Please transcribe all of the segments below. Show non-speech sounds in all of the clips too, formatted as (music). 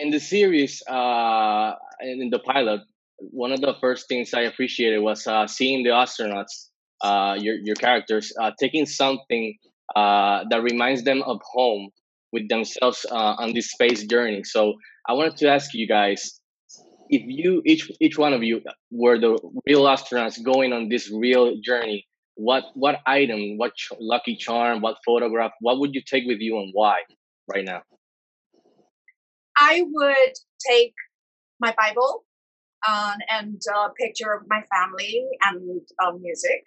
in the series, uh, in the pilot, one of the first things I appreciated was uh, seeing the astronauts, uh, your your characters, uh, taking something uh, that reminds them of home with themselves uh, on this space journey. So I wanted to ask you guys, if you each each one of you were the real astronauts going on this real journey, what what item, what ch- lucky charm, what photograph, what would you take with you and why right now? I would take my Bible um, and a picture of my family and uh, music.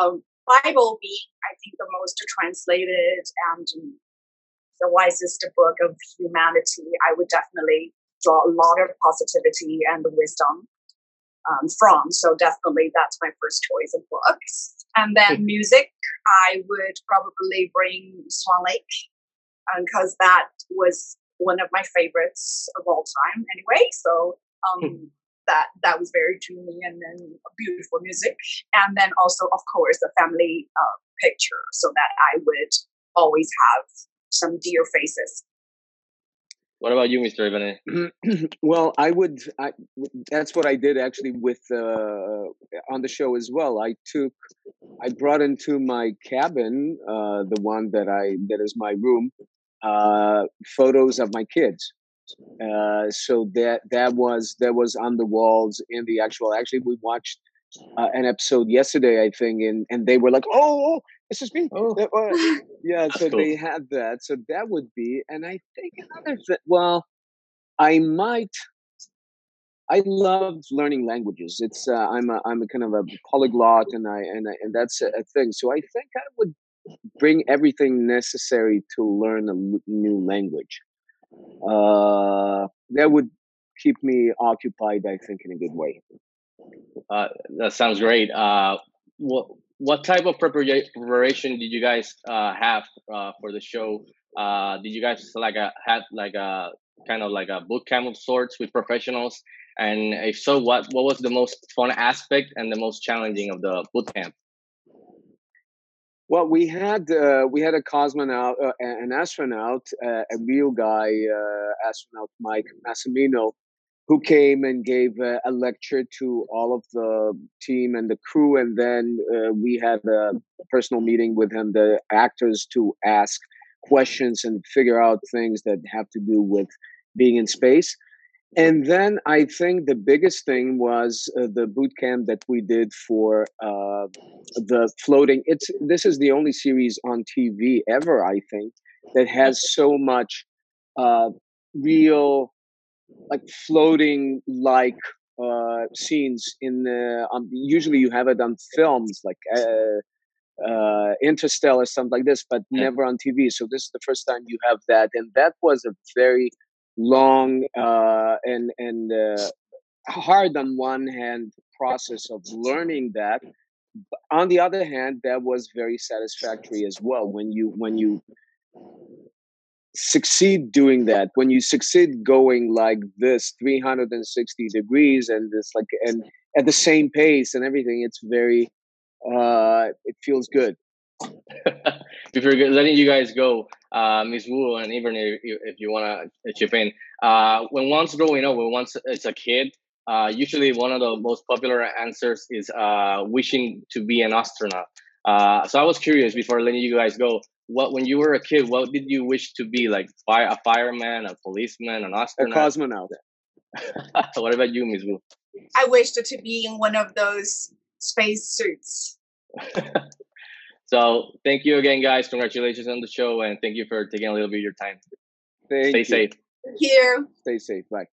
Um, Bible being, I think, the most translated and the wisest book of humanity, I would definitely draw a lot of positivity and wisdom um, from. So definitely that's my first choice of books. And then music, I would probably bring Swan Lake because um, that was one of my favorites of all time anyway. So um, hmm. that that was very dreamy and then beautiful music. And then also, of course, the family uh, picture so that I would always have some dear faces. What about you, Mr. Ivan? (clears throat) well, I would. I, that's what I did actually with uh, on the show as well. I took, I brought into my cabin, uh, the one that I that is my room, uh, photos of my kids. Uh, so that that was that was on the walls in the actual. Actually, we watched uh, an episode yesterday, I think, and and they were like, "Oh, oh this is me." Oh. Uh, (laughs) yeah, so cool. they had that. So that would be, and I think another thing. Well, I might. I love learning languages. It's uh, I'm a I'm a kind of a polyglot, and I and I, and that's a, a thing. So I think I would bring everything necessary to learn a new language. Uh, that would keep me occupied, I think, in a good way. Uh, that sounds great. Uh, what what type of preparation did you guys uh, have uh, for the show? Uh, did you guys like a had like a kind of like a boot camp of sorts with professionals? And if so, what what was the most fun aspect and the most challenging of the boot camp? Well, we had uh, we had a cosmonaut, uh, an astronaut, uh, a real guy, uh, astronaut Mike Massimino, who came and gave a lecture to all of the team and the crew, and then uh, we had a personal meeting with him, the actors, to ask questions and figure out things that have to do with being in space. And then I think the biggest thing was uh, the boot camp that we did for uh, the floating. It's this is the only series on TV ever, I think, that has so much uh, real, like floating like uh, scenes in the. Um, usually, you have it on films like uh, uh, Interstellar, something like this, but yeah. never on TV. So this is the first time you have that, and that was a very long uh, and and uh, hard on one hand process of learning that on the other hand that was very satisfactory as well. When you when you succeed doing that when you succeed going like this 360 degrees and this like and at the same pace and everything it's very uh it feels good. (laughs) Before letting you guys go, uh, Ms. Wu and even if, if you want to chip in, uh, when one's growing up, when once it's a kid, uh, usually one of the most popular answers is uh, wishing to be an astronaut. Uh, so I was curious before letting you guys go. What when you were a kid, what did you wish to be? Like fire, a fireman, a policeman, an astronaut, a cosmonaut. (laughs) what about you, Ms. Wu? I wished to be in one of those space suits. (laughs) So thank you again, guys. Congratulations on the show, and thank you for taking a little bit of your time. Thank Stay you. safe. Thank you. Stay safe. Bye.